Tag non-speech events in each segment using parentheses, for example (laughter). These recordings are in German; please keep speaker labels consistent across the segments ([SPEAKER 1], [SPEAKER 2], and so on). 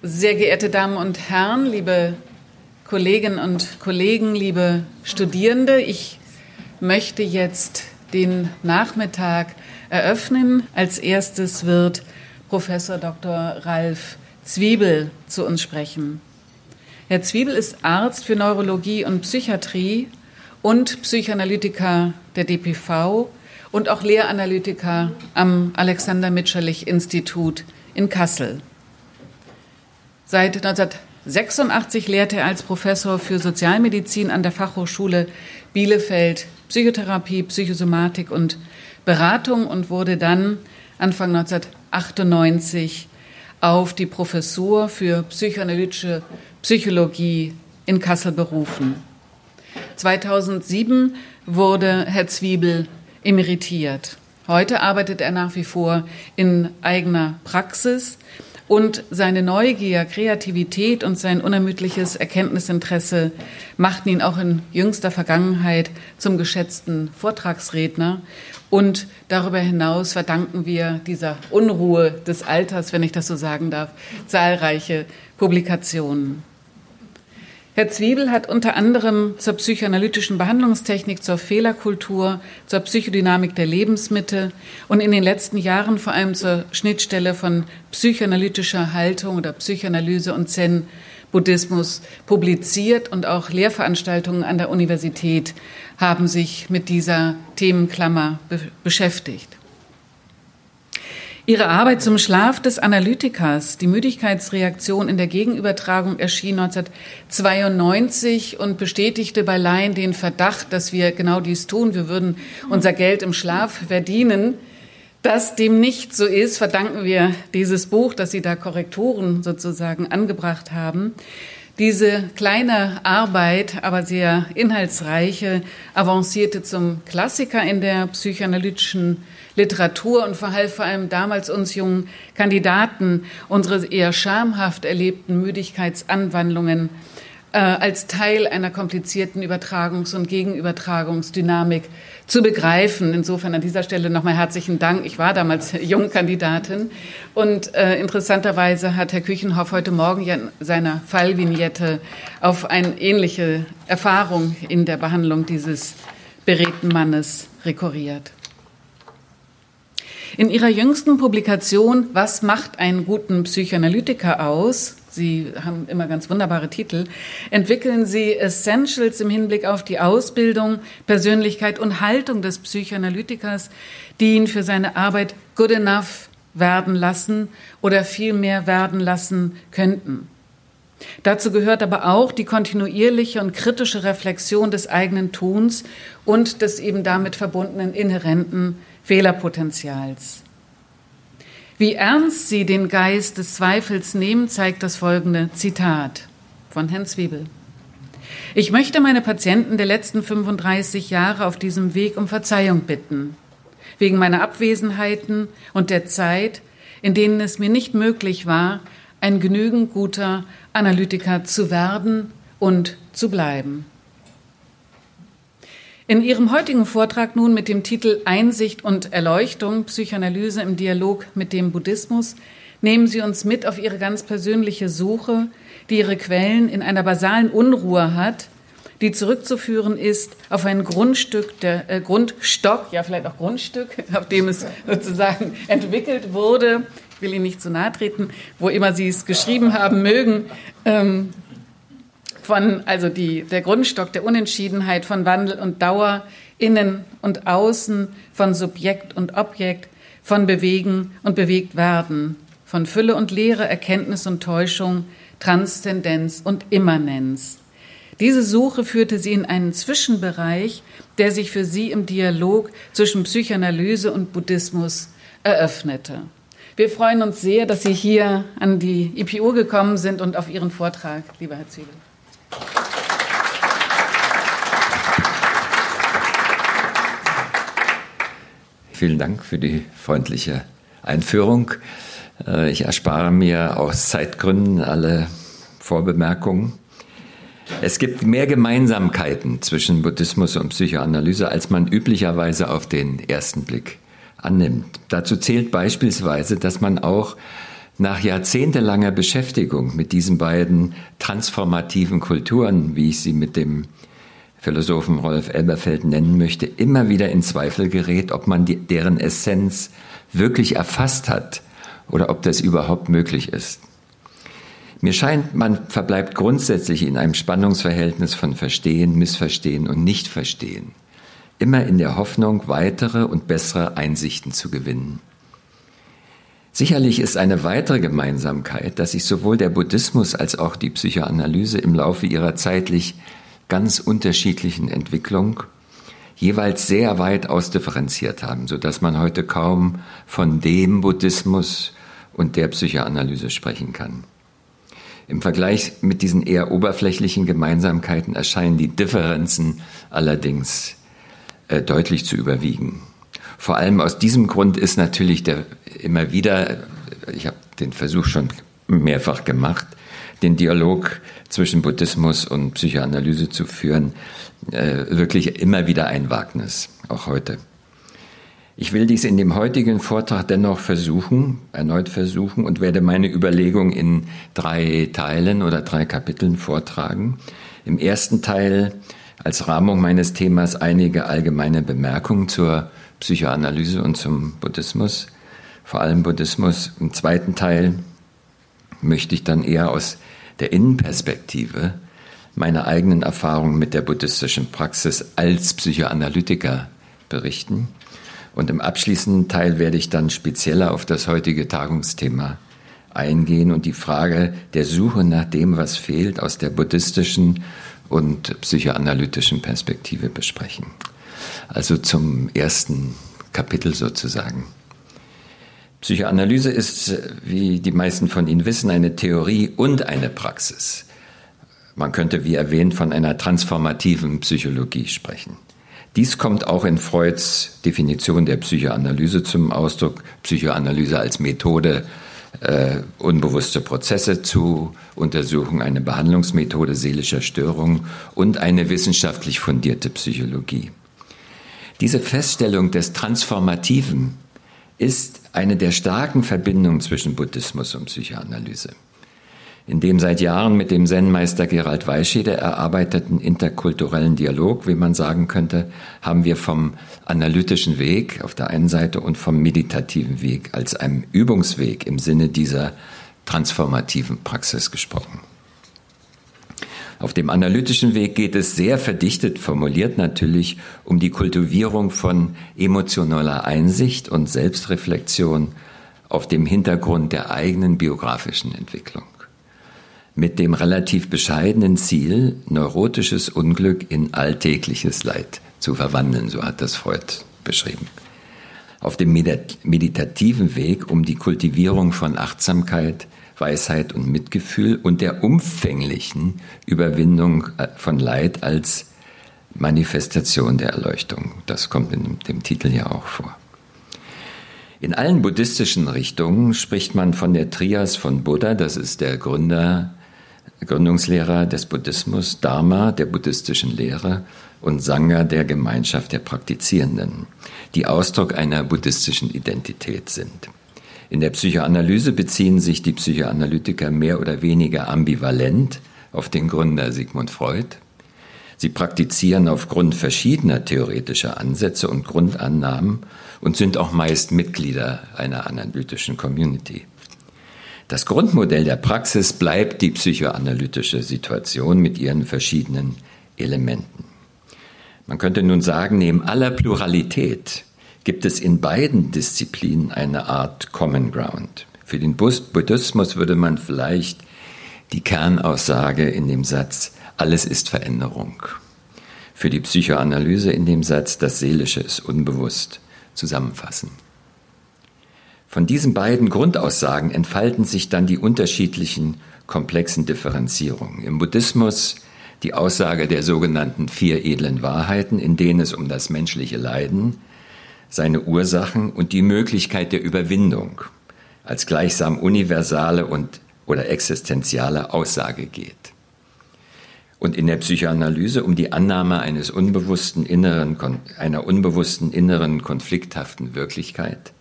[SPEAKER 1] Sehr geehrte Damen und Herren, liebe Kolleginnen und Kollegen, liebe Studierende, ich möchte jetzt den Nachmittag eröffnen. Als erstes wird Professor Dr. Ralf Zwiebel zu uns sprechen. Herr Zwiebel ist Arzt für Neurologie und Psychiatrie und Psychoanalytiker der DPV und auch Lehranalytiker am Alexander Mitscherlich Institut in Kassel. Seit 1986 lehrte er als Professor für Sozialmedizin an der Fachhochschule Bielefeld Psychotherapie, Psychosomatik und Beratung und wurde dann Anfang 1998 auf die Professur für psychoanalytische Psychologie in Kassel berufen. 2007 wurde Herr Zwiebel emeritiert. Heute arbeitet er nach wie vor in eigener Praxis und seine Neugier, Kreativität und sein unermüdliches Erkenntnisinteresse machten ihn auch in jüngster Vergangenheit zum geschätzten Vortragsredner. Und darüber hinaus verdanken wir dieser Unruhe des Alters, wenn ich das so sagen darf, zahlreiche Publikationen. Herr Zwiebel hat unter anderem zur psychoanalytischen Behandlungstechnik, zur Fehlerkultur, zur Psychodynamik der Lebensmittel und in den letzten Jahren vor allem zur Schnittstelle von psychoanalytischer Haltung oder Psychoanalyse und Zen-Buddhismus publiziert und auch Lehrveranstaltungen an der Universität haben sich mit dieser Themenklammer be beschäftigt. Ihre Arbeit zum Schlaf des Analytikers, die Müdigkeitsreaktion in der Gegenübertragung, erschien 1992 und bestätigte bei Laien den Verdacht, dass wir genau dies tun. Wir würden unser Geld im Schlaf verdienen. Dass dem nicht so ist, verdanken wir dieses Buch, dass Sie da Korrekturen sozusagen angebracht haben. Diese kleine Arbeit, aber sehr inhaltsreiche, avancierte zum Klassiker in der psychoanalytischen Literatur und verhalf vor allem damals uns jungen Kandidaten unsere eher schamhaft erlebten Müdigkeitsanwandlungen äh, als Teil einer komplizierten Übertragungs- und Gegenübertragungsdynamik zu begreifen. Insofern an dieser Stelle nochmal herzlichen Dank. Ich war damals (laughs) Jungkandidatin und äh, interessanterweise hat Herr Küchenhoff heute Morgen ja in seiner Fallvignette auf eine ähnliche Erfahrung in der Behandlung dieses beredten Mannes rekurriert. In ihrer jüngsten Publikation Was macht einen guten Psychoanalytiker aus? Sie haben immer ganz wunderbare Titel. Entwickeln Sie Essentials im Hinblick auf die Ausbildung, Persönlichkeit und Haltung des Psychoanalytikers, die ihn für seine Arbeit good enough werden lassen oder viel mehr werden lassen könnten. Dazu gehört aber auch die kontinuierliche und kritische Reflexion des eigenen Tuns und des eben damit verbundenen inhärenten Fehlerpotenzials. Wie ernst sie den Geist des Zweifels nehmen, zeigt das folgende Zitat von Herrn Zwiebel. Ich möchte meine Patienten der letzten 35 Jahre auf diesem Weg um Verzeihung bitten, wegen meiner Abwesenheiten und der Zeit, in denen es mir nicht möglich war, ein genügend guter Analytiker zu werden und zu bleiben. In Ihrem heutigen Vortrag nun mit dem Titel Einsicht und Erleuchtung, Psychoanalyse im Dialog mit dem Buddhismus, nehmen Sie uns mit auf Ihre ganz persönliche Suche, die ihre Quellen in einer basalen Unruhe hat, die zurückzuführen ist auf ein Grundstück, der äh, Grundstock, ja vielleicht auch Grundstück, (laughs) auf dem es sozusagen entwickelt wurde. Ich will Ihnen nicht zu nahe treten, wo immer Sie es geschrieben haben mögen. Ähm, von, also die, der Grundstock der Unentschiedenheit von Wandel und Dauer, innen und außen, von Subjekt und Objekt, von Bewegen und Bewegtwerden, von Fülle und Leere, Erkenntnis und Täuschung, Transzendenz und Immanenz. Diese Suche führte sie in einen Zwischenbereich, der sich für sie im Dialog zwischen Psychoanalyse und Buddhismus eröffnete. Wir freuen uns sehr, dass Sie hier an die IPU gekommen sind und auf Ihren Vortrag, lieber Herr Zwiebel.
[SPEAKER 2] Vielen Dank für die freundliche Einführung. Äh, ich erspare mir aus Zeitgründen alle Vorbemerkungen. Es gibt mehr Gemeinsamkeiten zwischen Buddhismus und Psychoanalyse, als man üblicherweise auf den ersten Blick annimmt. Dazu zählt beispielsweise, dass man auch Nach jahrzehntelanger Beschäftigung mit diesen beiden transformativen Kulturen, wie ich sie mit dem Philosophen Rolf Elberfeld nennen möchte, immer wieder in Zweifel gerät, ob man die, deren Essenz wirklich erfasst hat oder ob das überhaupt möglich ist. Mir scheint, man verbleibt grundsätzlich in einem Spannungsverhältnis von Verstehen, Missverstehen und Nichtverstehen, immer in der Hoffnung, weitere und bessere Einsichten zu gewinnen. Sicherlich ist eine weitere Gemeinsamkeit, dass sich sowohl der Buddhismus als auch die Psychoanalyse im Laufe ihrer zeitlich ganz unterschiedlichen Entwicklung jeweils sehr weit ausdifferenziert haben, so dass man heute kaum von dem Buddhismus und der Psychoanalyse sprechen kann. Im Vergleich mit diesen eher oberflächlichen Gemeinsamkeiten erscheinen die Differenzen allerdings äh, deutlich zu überwiegen. Vor allem aus diesem Grund ist natürlich der immer wieder, ich habe den Versuch schon mehrfach gemacht, den Dialog zwischen Buddhismus und Psychoanalyse zu führen, äh, wirklich immer wieder ein Wagnis, auch heute. Ich will dies in dem heutigen Vortrag dennoch versuchen, erneut versuchen und werde meine Überlegung in drei Teilen oder drei Kapiteln vortragen. Im ersten Teil als Rahmung meines Themas einige allgemeine Bemerkungen zur Psychoanalyse und zum Buddhismus, vor allem Buddhismus. Im zweiten Teil möchte ich dann eher aus der Innenperspektive meine eigenen Erfahrungen mit der buddhistischen Praxis als Psychoanalytiker berichten. Und im abschließenden Teil werde ich dann spezieller auf das heutige Tagungsthema eingehen und die Frage der Suche nach dem, was fehlt, aus der buddhistischen und psychoanalytischen Perspektive besprechen. Also zum ersten Kapitel sozusagen. Psychoanalyse ist, wie die meisten von Ihnen wissen, eine Theorie und eine Praxis. Man könnte, wie erwähnt, von einer transformativen Psychologie sprechen. Dies kommt auch in Freuds Definition der Psychoanalyse zum Ausdruck. Psychoanalyse als Methode, äh, unbewusste Prozesse zu untersuchen, eine Behandlungsmethode seelischer Störungen und eine wissenschaftlich fundierte Psychologie. Diese Feststellung des Transformativen ist eine der starken Verbindungen zwischen Buddhismus und Psychoanalyse. In dem seit Jahren mit dem Zen-Meister Gerald Weischeder erarbeiteten interkulturellen Dialog, wie man sagen könnte, haben wir vom analytischen Weg auf der einen Seite und vom meditativen Weg als einem Übungsweg im Sinne dieser transformativen Praxis gesprochen. Auf dem analytischen Weg geht es sehr verdichtet formuliert natürlich um die Kultivierung von emotionaler Einsicht und Selbstreflexion auf dem Hintergrund der eigenen biografischen Entwicklung. Mit dem relativ bescheidenen Ziel, neurotisches Unglück in alltägliches Leid zu verwandeln, so hat das Freud beschrieben. Auf dem meditativen Weg um die Kultivierung von Achtsamkeit, Weisheit und Mitgefühl und der umfänglichen Überwindung äh, von Leid als Manifestation der Erleuchtung. Das kommt in dem Titel ja auch vor. In allen buddhistischen Richtungen spricht man von der Trias von Buddha, das ist der Gründer, Gründungslehrer des Buddhismus, Dharma, der buddhistischen Lehre und Sangha, der Gemeinschaft der Praktizierenden, die Ausdruck einer buddhistischen Identität sind. In der Psychoanalyse beziehen sich die Psychoanalytiker mehr oder weniger ambivalent auf den Gründer Sigmund Freud. Sie praktizieren aufgrund verschiedener theoretischer Ansätze und Grundannahmen und sind auch meist Mitglieder einer analytischen Community. Das Grundmodell der Praxis bleibt die psychoanalytische Situation mit ihren verschiedenen Elementen. Man könnte nun sagen, neben aller Pluralität gibt es in beiden Disziplinen eine Art Common Ground. Für den Buddhismus würde man vielleicht die Kernaussage in dem Satz, alles ist Veränderung. Für die Psychoanalyse in dem Satz, das Seelische ist unbewusst, zusammenfassen. Von diesen beiden Grundaussagen entfalten sich dann die unterschiedlichen komplexen Differenzierungen. Im Buddhismus die Aussage der sogenannten vier edlen Wahrheiten, in denen es um das menschliche Leiden, seine Ursachen und die Möglichkeit der Überwindung als gleichsam universale und oder existenziale Aussage geht. Und in der Psychoanalyse um die Annahme eines unbewussten inneren, einer unbewussten inneren konflikthaften Wirklichkeit,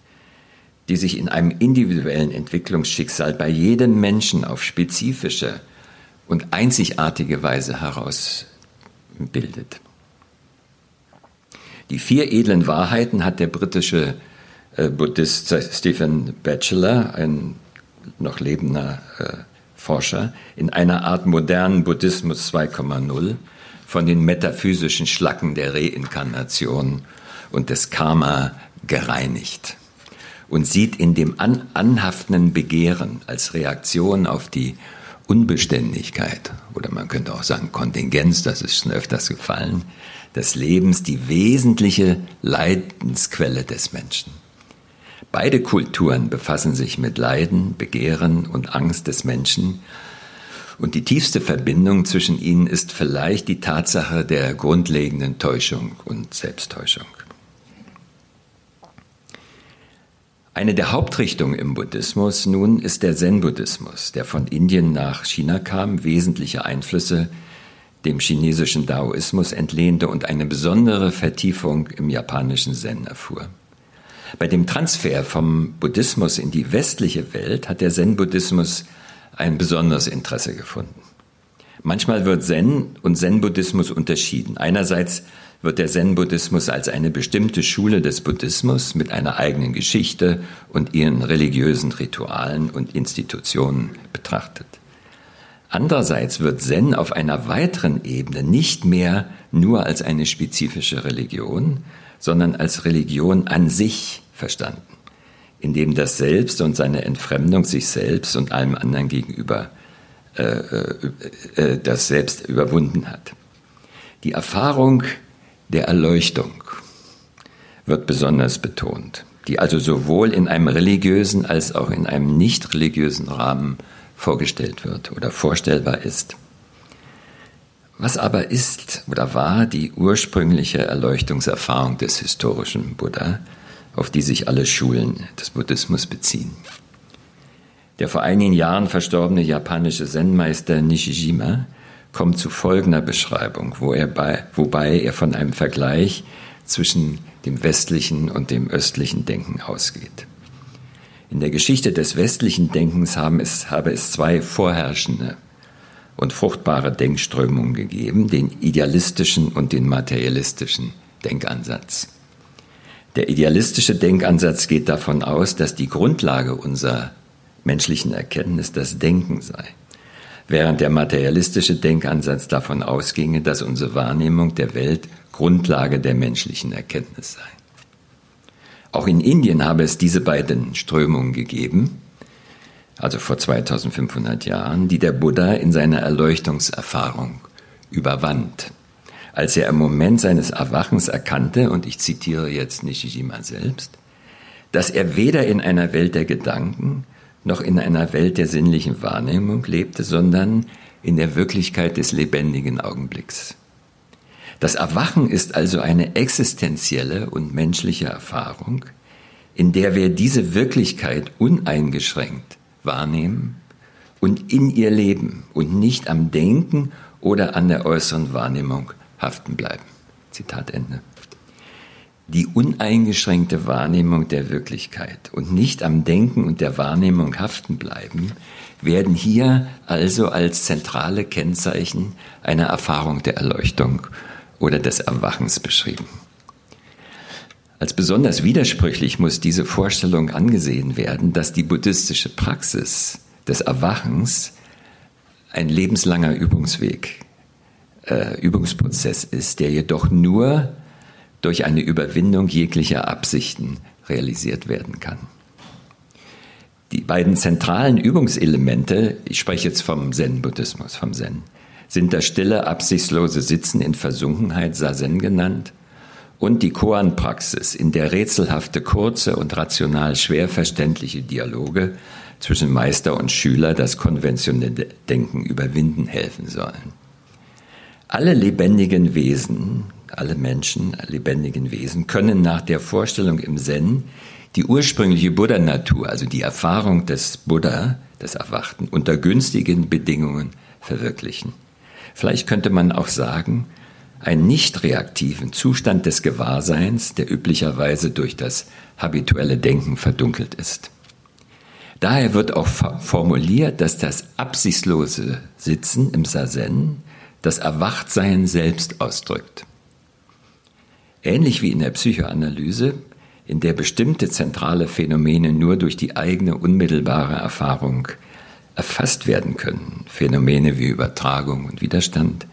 [SPEAKER 2] die sich in einem individuellen Entwicklungsschicksal bei jedem Menschen auf spezifische und einzigartige Weise herausbildet. Die vier edlen Wahrheiten hat der britische äh, Buddhist Stephen Batchelor, ein noch lebender äh, Forscher, in einer Art modernen Buddhismus 2,0 von den metaphysischen Schlacken der Reinkarnation und des Karma gereinigt und sieht in dem an, anhaftenden Begehren als Reaktion auf die Unbeständigkeit oder man könnte auch sagen Kontingenz, das ist schon öfters gefallen, des Lebens die wesentliche Leidensquelle des Menschen. Beide Kulturen befassen sich mit Leiden, Begehren und Angst des Menschen und die tiefste Verbindung zwischen ihnen ist vielleicht die Tatsache der grundlegenden Täuschung und Selbsttäuschung. Eine der Hauptrichtungen im Buddhismus nun ist der Zen-Buddhismus, der von Indien nach China kam, wesentliche Einflüsse dem chinesischen Daoismus entlehnte und eine besondere Vertiefung im japanischen Zen erfuhr. Bei dem Transfer vom Buddhismus in die westliche Welt hat der Zen-Buddhismus ein besonderes Interesse gefunden. Manchmal wird Zen und Zen-Buddhismus unterschieden. Einerseits wird der Zen-Buddhismus als eine bestimmte Schule des Buddhismus mit einer eigenen Geschichte und ihren religiösen Ritualen und Institutionen betrachtet. Andererseits wird Zen auf einer weiteren Ebene nicht mehr nur als eine spezifische Religion, sondern als Religion an sich verstanden in dem das Selbst und seine Entfremdung sich selbst und allem anderen gegenüber äh, äh, äh, das Selbst überwunden hat. Die Erfahrung der Erleuchtung wird besonders betont, die also sowohl in einem religiösen als auch in einem nicht religiösen Rahmen vorgestellt wird oder vorstellbar ist. Was aber ist oder war die ursprüngliche Erleuchtungserfahrung des historischen Buddha, auf die sich alle Schulen des Buddhismus beziehen. Der vor einigen Jahren verstorbene japanische Zen-Meister Nishijima kommt zu folgender Beschreibung, wo er bei, wobei er von einem Vergleich zwischen dem westlichen und dem östlichen Denken ausgeht. In der Geschichte des westlichen Denkens haben es, habe es zwei vorherrschende und fruchtbare Denkströmungen gegeben, den idealistischen und den materialistischen Denkansatz. Der idealistische Denkansatz geht davon aus, dass die Grundlage unserer menschlichen Erkenntnis das Denken sei, während der materialistische Denkansatz davon ausginge, dass unsere Wahrnehmung der Welt Grundlage der menschlichen Erkenntnis sei. Auch in Indien habe es diese beiden Strömungen gegeben, also vor 2500 Jahren, die der Buddha in seiner Erleuchtungserfahrung überwand als er im Moment seines Erwachens erkannte, und ich zitiere jetzt Nishijima selbst, dass er weder in einer Welt der Gedanken noch in einer Welt der sinnlichen Wahrnehmung lebte, sondern in der Wirklichkeit des lebendigen Augenblicks. Das Erwachen ist also eine existenzielle und menschliche Erfahrung, in der wir diese Wirklichkeit uneingeschränkt wahrnehmen und in ihr leben und nicht am Denken oder an der äußeren Wahrnehmung haften bleiben. Zitat Ende. Die uneingeschränkte Wahrnehmung der Wirklichkeit und nicht am Denken und der Wahrnehmung haften bleiben, werden hier also als zentrale Kennzeichen einer Erfahrung der Erleuchtung oder des Erwachens beschrieben. Als besonders widersprüchlich muss diese Vorstellung angesehen werden, dass die buddhistische Praxis des Erwachens ein lebenslanger Übungsweg äh, Übungsprozess ist, der jedoch nur durch eine Überwindung jeglicher Absichten realisiert werden kann. Die beiden zentralen Übungselemente, ich spreche jetzt vom Zen-Buddhismus, vom Zen, sind das stille, absichtslose Sitzen in Versunkenheit, Sazen genannt, und die Koan-Praxis, in der rätselhafte, kurze und rational schwer verständliche Dialoge zwischen Meister und Schüler das konventionelle Denken überwinden helfen sollen. Alle lebendigen Wesen, alle Menschen, lebendigen Wesen können nach der Vorstellung im Zen die ursprüngliche Buddha-Natur, also die Erfahrung des Buddha, des Erwachten, unter günstigen Bedingungen verwirklichen. Vielleicht könnte man auch sagen, einen nicht reaktiven Zustand des Gewahrseins, der üblicherweise durch das habituelle Denken verdunkelt ist. Daher wird auch formuliert, dass das absichtslose Sitzen im Sazen das Erwachtsein selbst ausdrückt. Ähnlich wie in der Psychoanalyse, in der bestimmte zentrale Phänomene nur durch die eigene unmittelbare Erfahrung erfasst werden können, Phänomene wie Übertragung und Widerstand,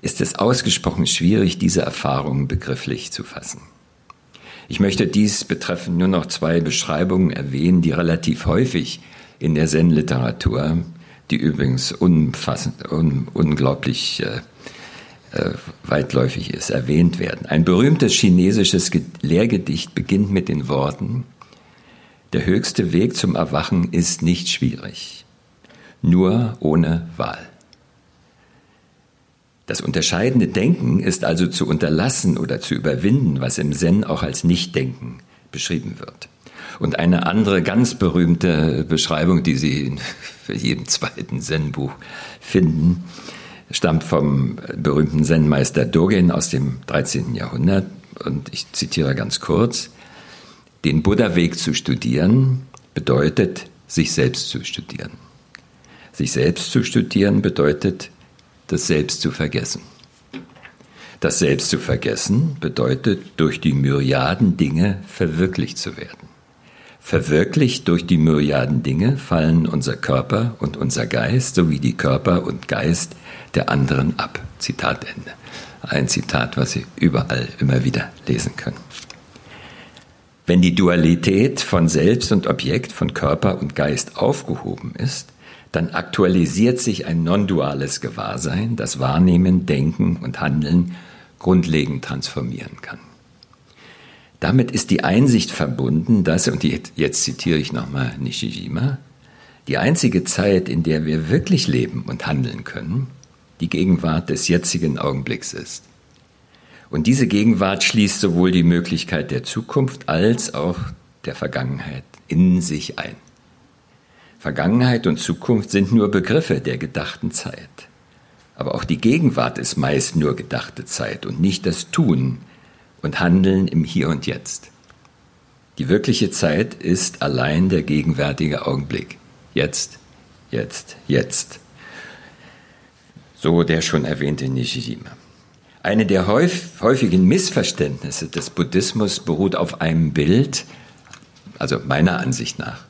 [SPEAKER 2] ist es ausgesprochen schwierig, diese Erfahrungen begrifflich zu fassen. Ich möchte dies betreffend nur noch zwei Beschreibungen erwähnen, die relativ häufig in der Zen-Literatur, die übrigens unfassend, un, unglaublich äh, äh, weitläufig ist, erwähnt werden. Ein berühmtes chinesisches Lehrgedicht beginnt mit den Worten, der höchste Weg zum Erwachen ist nicht schwierig, nur ohne Wahl. Das unterscheidende Denken ist also zu unterlassen oder zu überwinden, was im Zen auch als Nichtdenken beschrieben wird. Und eine andere ganz berühmte Beschreibung, die Sie in (laughs) jedem zweiten Zen-Buch finden, stammt vom berühmten Zen-Meister Dogen aus dem 13. Jahrhundert. Und ich zitiere ganz kurz. Den Buddha-Weg zu studieren bedeutet, sich selbst zu studieren. Sich selbst zu studieren bedeutet, das Selbst zu vergessen. Das Selbst zu vergessen bedeutet, durch die Myriaden Dinge verwirklicht zu werden. Verwirklicht durch die Myriaden Dinge fallen unser Körper und unser Geist sowie die Körper und Geist der anderen ab. Zitat Ende. Ein Zitat, was Sie überall immer wieder lesen können. Wenn die Dualität von Selbst und Objekt, von Körper und Geist aufgehoben ist, dann aktualisiert sich ein non-duales Gewahrsein, das Wahrnehmen, Denken und Handeln grundlegend transformieren kann. Damit ist die Einsicht verbunden, dass, und jetzt zitiere ich nochmal Nishijima, die einzige Zeit, in der wir wirklich leben und handeln können, die Gegenwart des jetzigen Augenblicks ist. Und diese Gegenwart schließt sowohl die Möglichkeit der Zukunft als auch der Vergangenheit in sich ein. Vergangenheit und Zukunft sind nur Begriffe der gedachten Zeit. Aber auch die Gegenwart ist meist nur gedachte Zeit und nicht das Tun und Handeln im Hier und Jetzt. Die wirkliche Zeit ist allein der gegenwärtige Augenblick. Jetzt, jetzt, jetzt. So der schon erwähnte Nishijima. Eine der häufigen Missverständnisse des Buddhismus beruht auf einem Bild, also meiner Ansicht nach,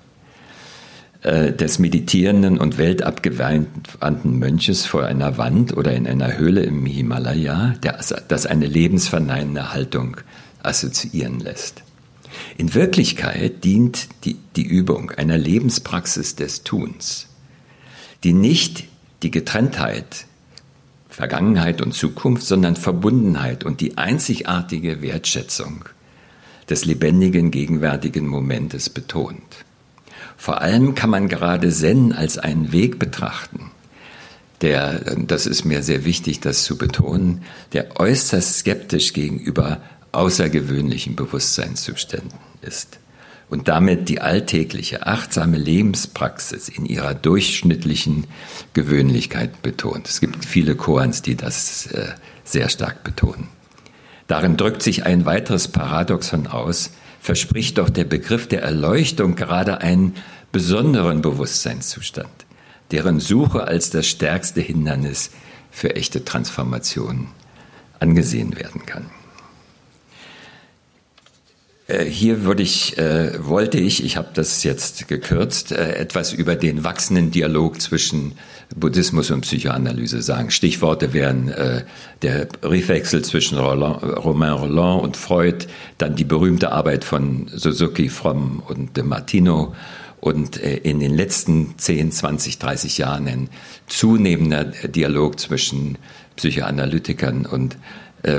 [SPEAKER 2] äh, des meditierenden und weltabgewandten Mönches vor einer Wand oder in einer Höhle im Himalaya, das eine lebensverneinende Haltung assoziieren lässt. In Wirklichkeit dient die, die Übung einer Lebenspraxis des Tuns, die nicht die Getrenntheit, Vergangenheit und Zukunft, sondern Verbundenheit und die einzigartige Wertschätzung des lebendigen gegenwärtigen Momentes betont. Vor allem kann man gerade Zen als einen Weg betrachten, der, das ist mir sehr wichtig, das zu betonen, der äußerst skeptisch gegenüber außergewöhnlichen Bewusstseinszuständen ist und damit die alltägliche, achtsame Lebenspraxis in ihrer durchschnittlichen Gewöhnlichkeit betont. Es gibt viele Koans, die das äh, sehr stark betonen. Darin drückt sich ein weiteres Paradoxon aus, verspricht doch der Begriff der Erleuchtung gerade einen besonderen Bewusstseinszustand, deren Suche als das stärkste Hindernis für echte Transformation angesehen werden kann. Äh, hier würde ich, äh, wollte ich, ich habe das jetzt gekürzt, äh, etwas über den wachsenden Dialog zwischen Buddhismus und Psychoanalyse sagen. Stichworte wären äh, der Briefwechsel zwischen Roland, Romain Roland und Freud, dann die berühmte Arbeit von Suzuki, Fromm und de Martino und äh, in den letzten 10, 20, 30 Jahren ein zunehmender Dialog zwischen Psychoanalytikern und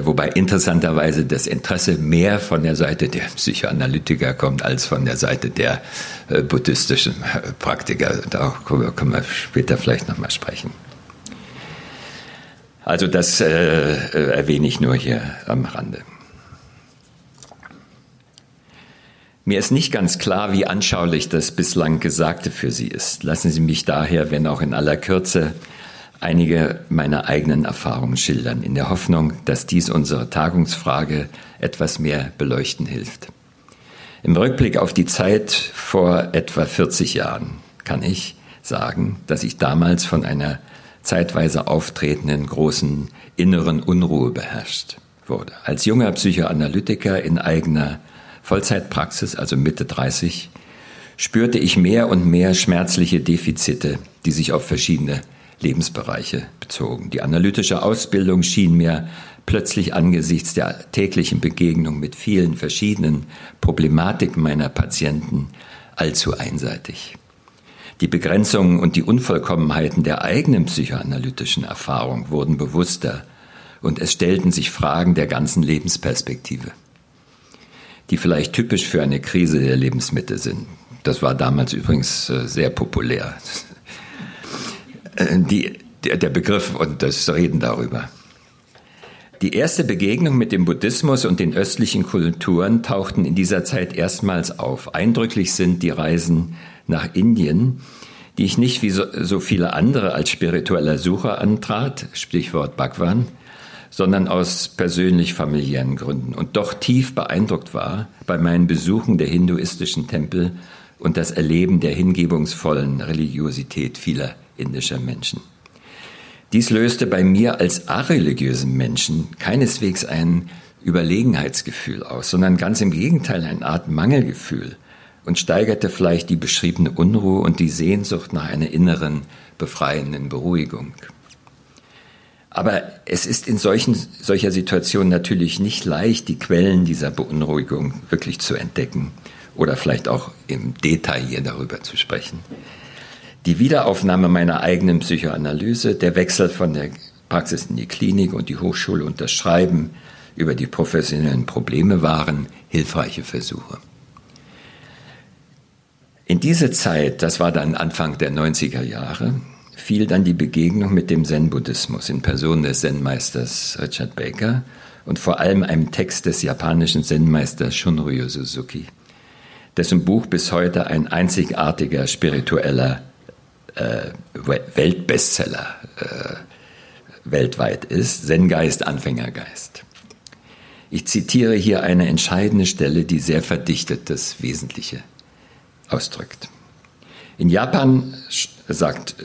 [SPEAKER 2] wobei interessanterweise das Interesse mehr von der Seite der Psychoanalytiker kommt als von der Seite der äh, buddhistischen äh, Praktiker. Da können wir später vielleicht nochmal sprechen. Also das äh, erwähne ich nur hier am Rande. Mir ist nicht ganz klar, wie anschaulich das bislang Gesagte für Sie ist. Lassen Sie mich daher, wenn auch in aller Kürze, einige meiner eigenen Erfahrungen schildern, in der Hoffnung, dass dies unsere Tagungsfrage etwas mehr beleuchten hilft. Im Rückblick auf die Zeit vor etwa 40 Jahren kann ich sagen, dass ich damals von einer zeitweise auftretenden großen inneren Unruhe beherrscht wurde. Als junger Psychoanalytiker in eigener Vollzeitpraxis, also Mitte 30, spürte ich mehr und mehr schmerzliche Defizite, die sich auf verschiedene Lebensbereiche bezogen. Die analytische Ausbildung schien mir plötzlich angesichts der täglichen Begegnung mit vielen verschiedenen Problematiken meiner Patienten allzu einseitig. Die Begrenzungen und die Unvollkommenheiten der eigenen psychoanalytischen Erfahrung wurden bewusster und es stellten sich Fragen der ganzen Lebensperspektive, die vielleicht typisch für eine Krise der Lebensmitte sind. Das war damals übrigens äh, sehr populär. Äh, die, der Begriff und das Reden darüber. Die erste Begegnung mit dem Buddhismus und den östlichen Kulturen tauchten in dieser Zeit erstmals auf. Eindrücklich sind die Reisen nach Indien, die ich nicht wie so, so viele andere als spiritueller Sucher antrat, Stichwort Bhagwan, sondern aus persönlich familiären Gründen und doch tief beeindruckt war bei meinen Besuchen der hinduistischen Tempel und das Erleben der hingebungsvollen Religiosität vieler indischer Menschen. Dies löste bei mir als areligiösen Menschen keineswegs ein Überlegenheitsgefühl aus, sondern ganz im Gegenteil eine Art Mangelgefühl und steigerte vielleicht die beschriebene Unruhe und die Sehnsucht nach einer inneren, befreienden Beruhigung. Aber es ist in solchen, solcher Situationen natürlich nicht leicht, die Quellen dieser Beunruhigung wirklich zu entdecken oder vielleicht auch im Detail hier darüber zu sprechen. Die Wiederaufnahme meiner eigenen Psychoanalyse, der Wechsel von der Praxis in die Klinik und die Hochschule und das Schreiben über die professionellen Probleme waren hilfreiche Versuche. In diese Zeit, das war dann Anfang der 90er Jahre, fiel dann die Begegnung mit dem Zen-Buddhismus in Person des Zen-Meisters Richard Baker und vor allem einem Text des japanischen Zen-Meisters Shunryu Suzuki, dessen Buch bis heute ein einzigartiger spiritueller Weltbestseller äh, weltweit ist, Zen-Geist, Anfängergeist. Ich zitiere hier eine entscheidende Stelle, die sehr verdichtet das Wesentliche ausdrückt. In Japan, sagt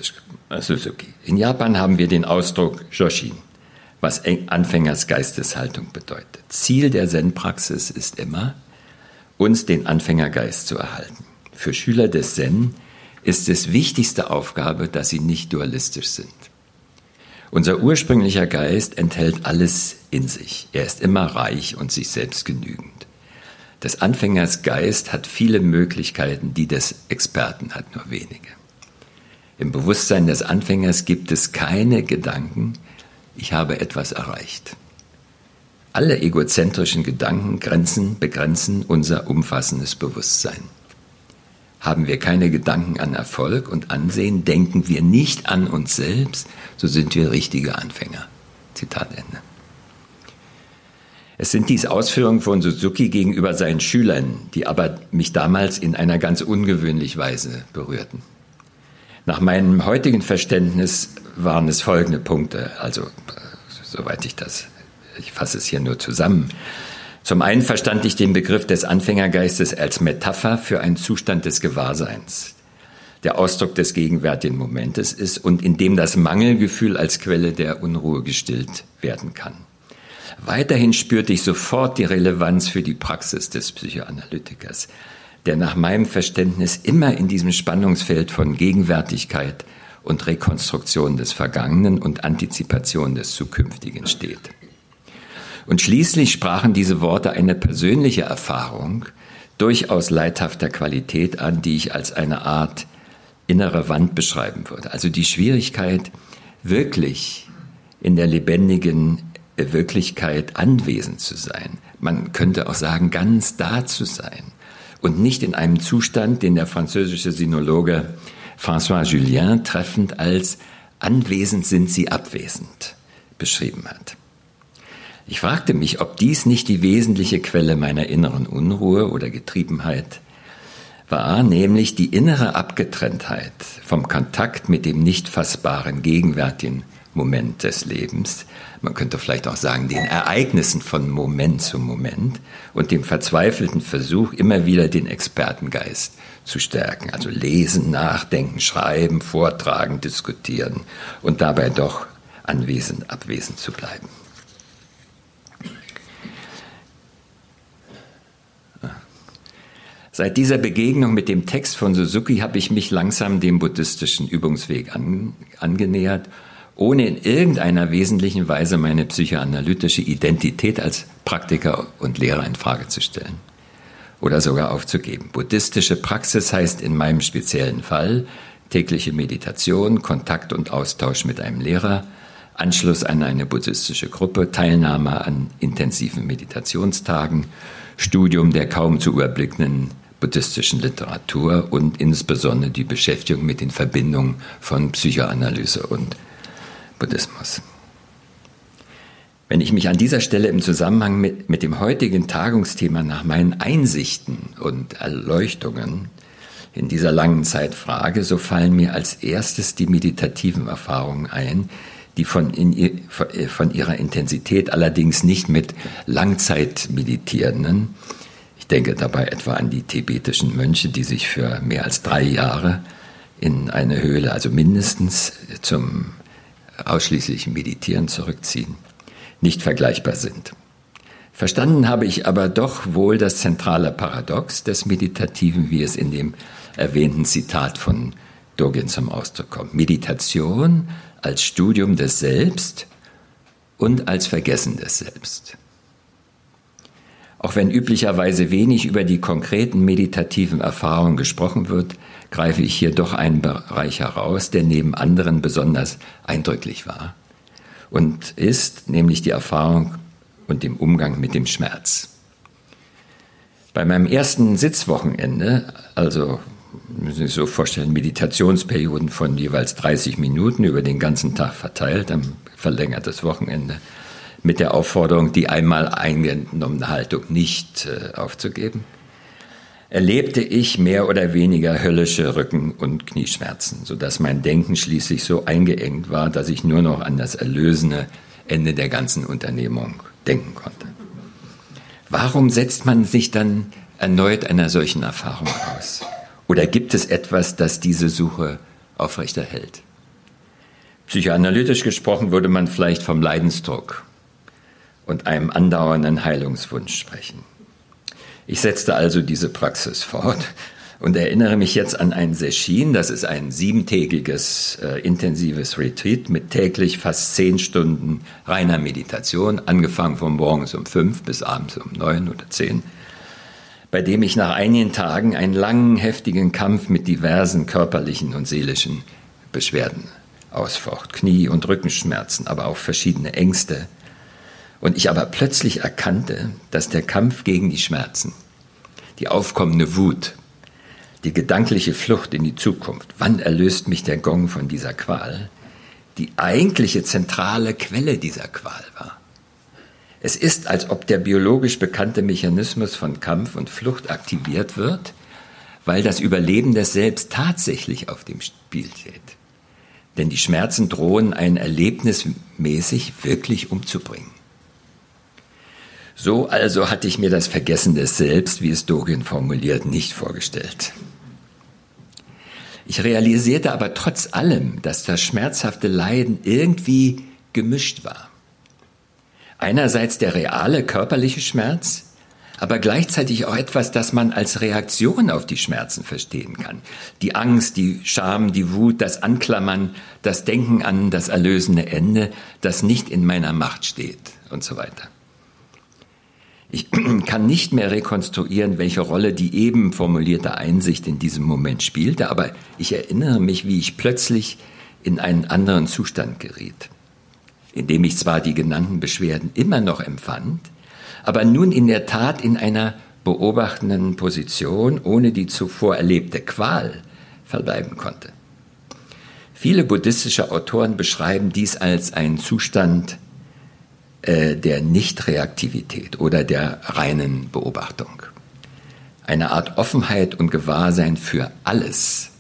[SPEAKER 2] Suzuki, in Japan haben wir den Ausdruck Joshin, was Anfängers Geisteshaltung bedeutet. Ziel der Zen-Praxis ist immer, uns den Anfängergeist zu erhalten. Für Schüler des Zen ist es wichtigste Aufgabe, dass sie nicht dualistisch sind. Unser ursprünglicher Geist enthält alles in sich. Er ist immer reich und sich selbst genügend. Des Anfängers Geist hat viele Möglichkeiten, die des Experten hat nur wenige. Im Bewusstsein des Anfängers gibt es keine Gedanken, ich habe etwas erreicht. Alle egozentrischen Gedanken grenzen, begrenzen unser umfassendes Bewusstsein. Haben wir keine Gedanken an Erfolg und Ansehen, denken wir nicht an uns selbst, so sind wir richtige Anfänger. Zitat Ende. Es sind dies Ausführungen von Suzuki gegenüber seinen Schülern, die aber mich damals in einer ganz ungewöhnlichen Weise berührten. Nach meinem heutigen Verständnis waren es folgende Punkte, also soweit ich das, ich fasse es hier nur zusammen. Zum einen verstand ich den Begriff des Anfängergeistes als Metapher für einen Zustand des Gewahrseins, der Ausdruck des gegenwärtigen Momentes ist und in dem das Mangelgefühl als Quelle der Unruhe gestillt werden kann. Weiterhin spürte ich sofort die Relevanz für die Praxis des Psychoanalytikers, der nach meinem Verständnis immer in diesem Spannungsfeld von Gegenwärtigkeit und Rekonstruktion des Vergangenen und Antizipation des Zukünftigen steht. Und schließlich sprachen diese Worte eine persönliche Erfahrung durchaus leidhafter Qualität an, die ich als eine Art innere Wand beschreiben würde. Also die Schwierigkeit, wirklich in der lebendigen Wirklichkeit anwesend zu sein. Man könnte auch sagen, ganz da zu sein und nicht in einem Zustand, den der französische Sinologe François Julien treffend als anwesend sind sie abwesend beschrieben hat. Ich fragte mich, ob dies nicht die wesentliche Quelle meiner inneren Unruhe oder Getriebenheit war nämlich die innere Abgetrenntheit vom Kontakt mit dem nicht fassbaren gegenwärtigen Moment des Lebens, man könnte vielleicht auch sagen, den Ereignissen von Moment zu Moment und dem verzweifelten Versuch, immer wieder den Expertengeist zu stärken. Also lesen, nachdenken, schreiben, vortragen, diskutieren und dabei doch anwesend, abwesend zu bleiben. Seit dieser Begegnung mit dem Text von Suzuki habe ich mich langsam dem buddhistischen Übungsweg an, angenähert, ohne in irgendeiner wesentlichen Weise meine psychoanalytische Identität als Praktiker und Lehrer in Frage zu stellen oder sogar aufzugeben. Buddhistische Praxis heißt in meinem speziellen Fall tägliche Meditation, Kontakt und Austausch mit einem Lehrer, Anschluss an eine buddhistische Gruppe, Teilnahme an intensiven Meditationstagen, Studium der kaum zu überblickenden buddhistischen Literatur und insbesondere die Beschäftigung mit den Verbindungen von Psychoanalyse und Buddhismus. Wenn ich mich an dieser Stelle im Zusammenhang mit, mit dem heutigen Tagungsthema nach meinen Einsichten und Erleuchtungen in dieser langen Zeit frage, so fallen mir als erstes die meditativen Erfahrungen ein, die von, in, von ihrer Intensität allerdings nicht mit Langzeitmeditierenden, ich denke dabei etwa an die tibetischen Mönche, die sich für mehr als drei Jahre in eine Höhle, also mindestens zum ausschließlichen Meditieren zurückziehen, nicht vergleichbar sind. Verstanden habe ich aber doch wohl das zentrale Paradox des Meditativen, wie es in dem erwähnten Zitat von Dogen zum Ausdruck kommt. Meditation als Studium des Selbst und als Vergessen des Selbst. Auch wenn üblicherweise wenig über die konkreten meditativen Erfahrungen gesprochen wird, greife ich hier doch einen Bereich heraus, der neben anderen besonders eindrücklich war und ist nämlich die Erfahrung und dem Umgang mit dem Schmerz. Bei meinem ersten Sitzwochenende, also müssen Sie sich so vorstellen, Meditationsperioden von jeweils 30 Minuten über den ganzen Tag verteilt, am verlängertes Wochenende, mit der Aufforderung, die einmal eingenommene Haltung nicht äh, aufzugeben, erlebte ich mehr oder weniger höllische Rücken- und Knieschmerzen, sodass mein Denken schließlich so eingeengt war, dass ich nur noch an das erlösende Ende der ganzen Unternehmung denken konnte. Warum setzt man sich dann erneut einer solchen Erfahrung aus? Oder gibt es etwas, das diese Suche aufrechterhält? Psychoanalytisch gesprochen würde man vielleicht vom Leidensdruck und einem andauernden Heilungswunsch sprechen. Ich setzte also diese Praxis fort und erinnere mich jetzt an ein Session, das ist ein siebentägiges äh, intensives Retreat mit täglich fast zehn Stunden reiner Meditation, angefangen von morgens um fünf bis abends um neun oder zehn, bei dem ich nach einigen Tagen einen langen, heftigen Kampf mit diversen körperlichen und seelischen Beschwerden ausfocht. Knie- und Rückenschmerzen, aber auch verschiedene Ängste, und ich aber plötzlich erkannte, dass der Kampf gegen die Schmerzen, die aufkommende Wut, die gedankliche Flucht in die Zukunft, wann erlöst mich der Gong von dieser Qual, die eigentliche zentrale Quelle dieser Qual war. Es ist, als ob der biologisch bekannte Mechanismus von Kampf und Flucht aktiviert wird, weil das Überleben des Selbst tatsächlich auf dem Spiel steht. Denn die Schmerzen drohen einen erlebnismäßig wirklich umzubringen. So also hatte ich mir das Vergessen des Selbst, wie es Dogen formuliert, nicht vorgestellt. Ich realisierte aber trotz allem, dass das schmerzhafte Leiden irgendwie gemischt war. Einerseits der reale körperliche Schmerz, aber gleichzeitig auch etwas, das man als Reaktion auf die Schmerzen verstehen kann. Die Angst, die Scham, die Wut, das Anklammern, das Denken an das erlösende Ende, das nicht in meiner Macht steht und so weiter. Ich (clears throat) kann nicht mehr rekonstruieren, welche Rolle die eben formulierte Einsicht in diesem Moment spielte, aber ich erinnere mich, wie ich plötzlich in einen anderen Zustand geriet, in dem ich zwar die genannten Beschwerden immer noch empfand, aber nun in der Tat in einer beobachtenden Position ohne die zuvor erlebte Qual verbleiben konnte. Viele buddhistische Autoren beschreiben dies als einen Zustand äh, der Nichtreaktivität oder der reinen Beobachtung. eine Art Offenheit und Gewahrsein für alles,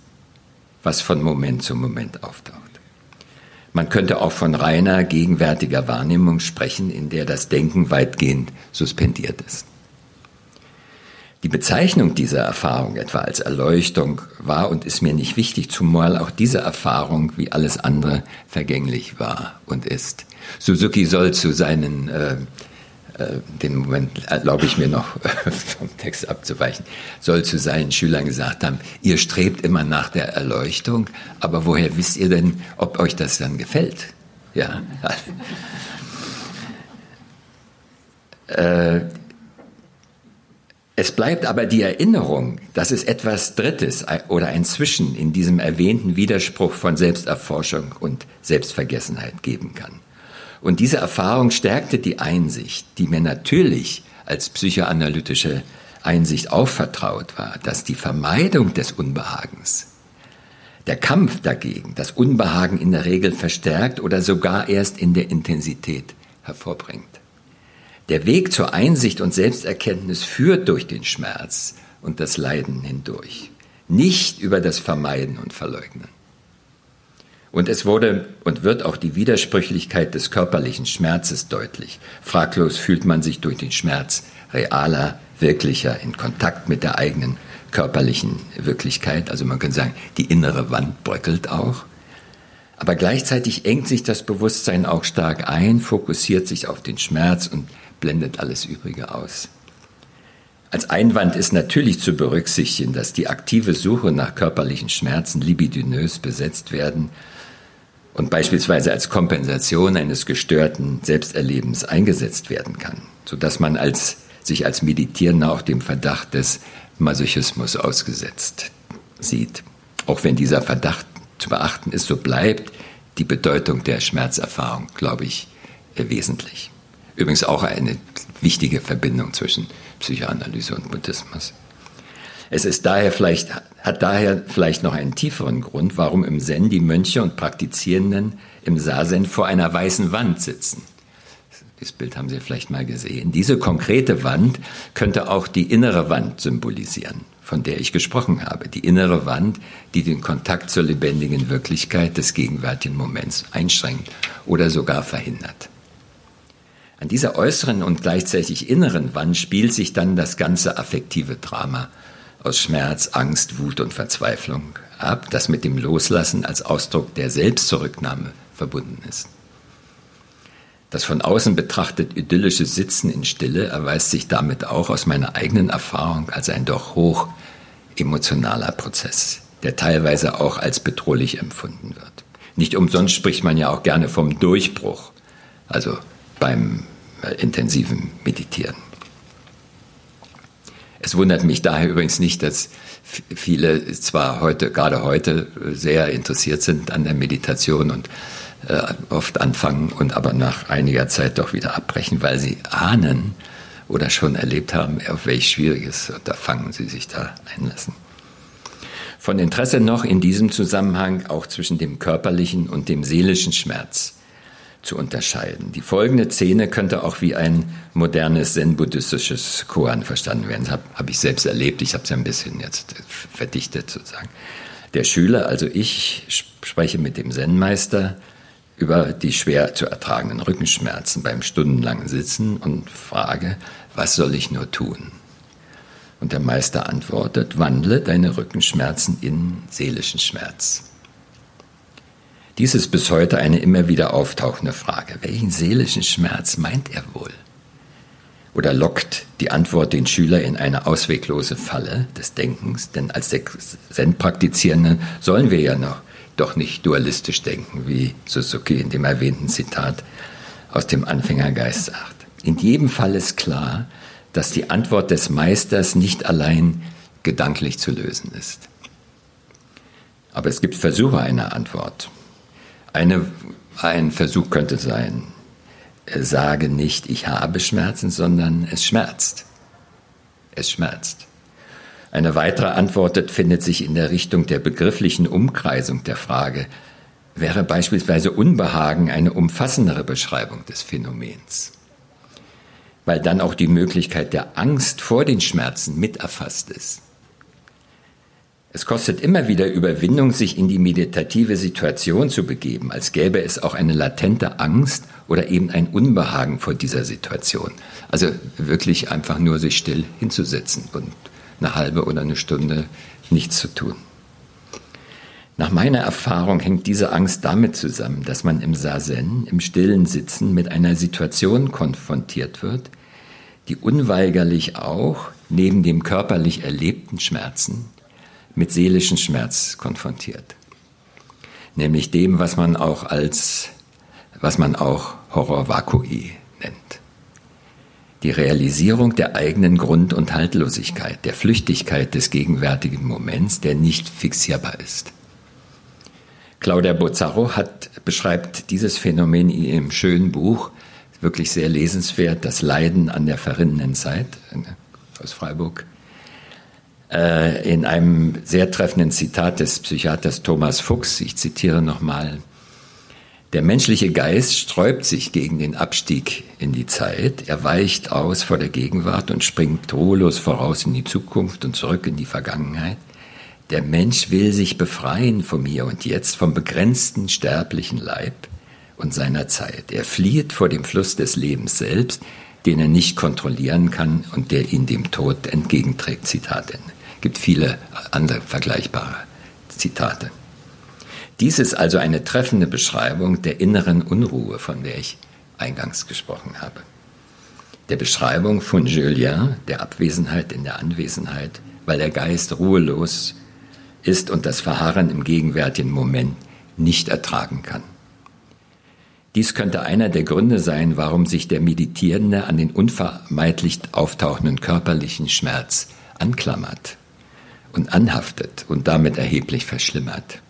[SPEAKER 2] was von Moment zu Moment auftaucht. Man könnte auch von reiner gegenwärtiger Wahrnehmung sprechen, in der das Denken weitgehend suspendiert ist. Die Bezeichnung dieser Erfahrung etwa als Erleuchtung war und ist mir nicht wichtig, zumal auch diese Erfahrung wie alles andere vergänglich war und ist. Suzuki soll zu seinen, äh, äh, den Moment erlaube ich mir noch (laughs) vom Text abzuweichen, soll zu seinen Schülern gesagt haben, ihr strebt immer nach der Erleuchtung, aber woher wisst ihr denn, ob euch das dann gefällt? Ja. (laughs) äh, es bleibt aber die Erinnerung, dass es etwas Drittes oder ein Zwischen in diesem erwähnten Widerspruch von Selbsterforschung und Selbstvergessenheit geben kann. Und diese Erfahrung stärkte die Einsicht, die mir natürlich als psychoanalytische Einsicht auch vertraut war, dass die Vermeidung des Unbehagens, der Kampf dagegen, das Unbehagen in der Regel verstärkt oder sogar erst in der Intensität hervorbringt. Der Weg zur Einsicht und Selbsterkenntnis führt durch den Schmerz und das Leiden hindurch, nicht über das Vermeiden und Verleugnen. Und es wurde und wird auch die Widersprüchlichkeit des körperlichen Schmerzes deutlich. Fraglos fühlt man sich durch den Schmerz realer, wirklicher, in Kontakt mit der eigenen körperlichen Wirklichkeit. Also man könnte sagen, die innere Wand bröckelt auch. Aber gleichzeitig engt sich das Bewusstsein auch stark ein, fokussiert sich auf den Schmerz und blendet alles Übrige aus. Als Einwand ist natürlich zu berücksichtigen, dass die aktive Suche nach körperlichen Schmerzen libidinös besetzt werden und beispielsweise als Kompensation eines gestörten Selbsterlebens eingesetzt werden kann, sodass man als, sich als Meditierender auch dem Verdacht des Masochismus ausgesetzt sieht. Auch wenn dieser Verdacht zu beachten ist, so bleibt die Bedeutung der Schmerzerfahrung, glaube ich, wesentlich. Übrigens auch eine wichtige Verbindung zwischen Psychoanalyse und Buddhismus. Es ist daher vielleicht, hat daher vielleicht noch einen tieferen Grund, warum im Zen die Mönche und Praktizierenden im Sazen vor einer weißen Wand sitzen. Das Bild haben Sie vielleicht mal gesehen. Diese konkrete Wand könnte auch die innere Wand symbolisieren, von der ich gesprochen habe. Die innere Wand, die den Kontakt zur lebendigen Wirklichkeit des gegenwärtigen Moments einschränkt oder sogar verhindert. An dieser äußeren und gleichzeitig inneren Wand spielt sich dann das ganze affektive Drama aus Schmerz, Angst, Wut und Verzweiflung ab, das mit dem Loslassen als Ausdruck der Selbstzurücknahme verbunden ist. Das von außen betrachtet idyllische Sitzen in Stille erweist sich damit auch aus meiner eigenen Erfahrung als ein doch hoch emotionaler Prozess, der teilweise auch als bedrohlich empfunden wird. Nicht umsonst spricht man ja auch gerne vom Durchbruch, also beim äh, intensiven Meditieren. Es wundert mich daher übrigens nicht, dass viele zwar heute, gerade heute, sehr interessiert sind an der Meditation und äh, oft anfangen und aber nach einiger Zeit doch wieder abbrechen, weil sie ahnen oder schon erlebt haben, auf welch schwieriges Unterfangen sie sich da einlassen. Von Interesse noch in diesem Zusammenhang auch zwischen dem körperlichen und dem seelischen Schmerz zu unterscheiden. Die folgende Szene könnte auch wie ein modernes zen-buddhistisches Koan verstanden werden. Das habe hab ich selbst erlebt. Ich habe es ja ein bisschen jetzt verdichtet sozusagen. Der Schüler, also ich, spreche mit dem Zen-Meister über die schwer zu ertragenden Rückenschmerzen beim stundenlangen Sitzen und frage, was soll ich nur tun? Und der Meister antwortet, wandle deine Rückenschmerzen in seelischen Schmerz. Dies ist bis heute eine immer wieder auftauchende Frage. Welchen seelischen Schmerz meint er wohl? Oder lockt die Antwort den Schüler in eine ausweglose Falle des Denkens? Denn als Zen-Praktizierende sollen wir ja noch doch nicht dualistisch denken, wie Suzuki in dem erwähnten Zitat aus dem Anfängergeist sagt. In jedem Fall ist klar, dass die Antwort des Meisters nicht allein gedanklich zu lösen ist. Aber es gibt Versuche einer Antwort. Eine, ein Versuch könnte sein, sage nicht, ich habe Schmerzen, sondern es schmerzt. Es schmerzt. Eine weitere Antwort findet sich in der Richtung der begrifflichen Umkreisung der Frage, wäre beispielsweise Unbehagen eine umfassendere Beschreibung des Phänomens. weil dann auch die Möglichkeit der Angst vor den Schmerzen mit erfasst ist. Es kostet immer wieder Überwindung, sich in die meditative Situation zu begeben, als gäbe es auch eine latente Angst oder eben ein Unbehagen vor dieser Situation. Also wirklich einfach nur sich still hinzusetzen und eine halbe oder eine Stunde nichts zu tun. Nach meiner Erfahrung hängt diese Angst damit zusammen, dass man im Sazen, im stillen Sitzen, mit einer Situation konfrontiert wird, die unweigerlich auch neben dem körperlich erlebten Schmerzen mit seelischen Schmerz konfrontiert. Nämlich dem, was man auch als, was man auch Horror vacui nennt. Die Realisierung der eigenen Grund- und Haltlosigkeit, der Flüchtigkeit des gegenwärtigen Moments, der nicht fixierbar ist. Claudia Bozzaro hat, beschreibt dieses Phänomen in ihrem schönen Buch, wirklich sehr lesenswert, Das Leiden an der verrinnenden Zeit aus Freiburg, äh, in einem sehr treffenden Zitat des Psychiaters Thomas Fuchs, ich zitiere nochmal, der menschliche Geist sträubt sich gegen den Abstieg in die Zeit, er weicht aus vor der Gegenwart und springt ruhelos voraus in die Zukunft und zurück in die Vergangenheit. Der Mensch will sich befreien vom Hier und Jetzt, vom begrenzten sterblichen Leib und seiner Zeit. Er flieht vor dem Fluss des Lebens selbst, den er nicht kontrollieren kann und der ihn dem Tod entgegenträgt. Zitat Ende gibt viele andere vergleichbare Zitate. Dies ist also eine treffende Beschreibung der inneren Unruhe, von der ich eingangs gesprochen habe. Der Beschreibung von Julien, der Abwesenheit in der Anwesenheit, weil der Geist ruhelos ist und das Verharren im gegenwärtigen Moment nicht ertragen kann. Dies könnte einer der Gründe sein, warum sich der Meditierende an den unvermeidlich auftauchenden körperlichen Schmerz anklammert und anhaftet und damit erheblich verschlimmert.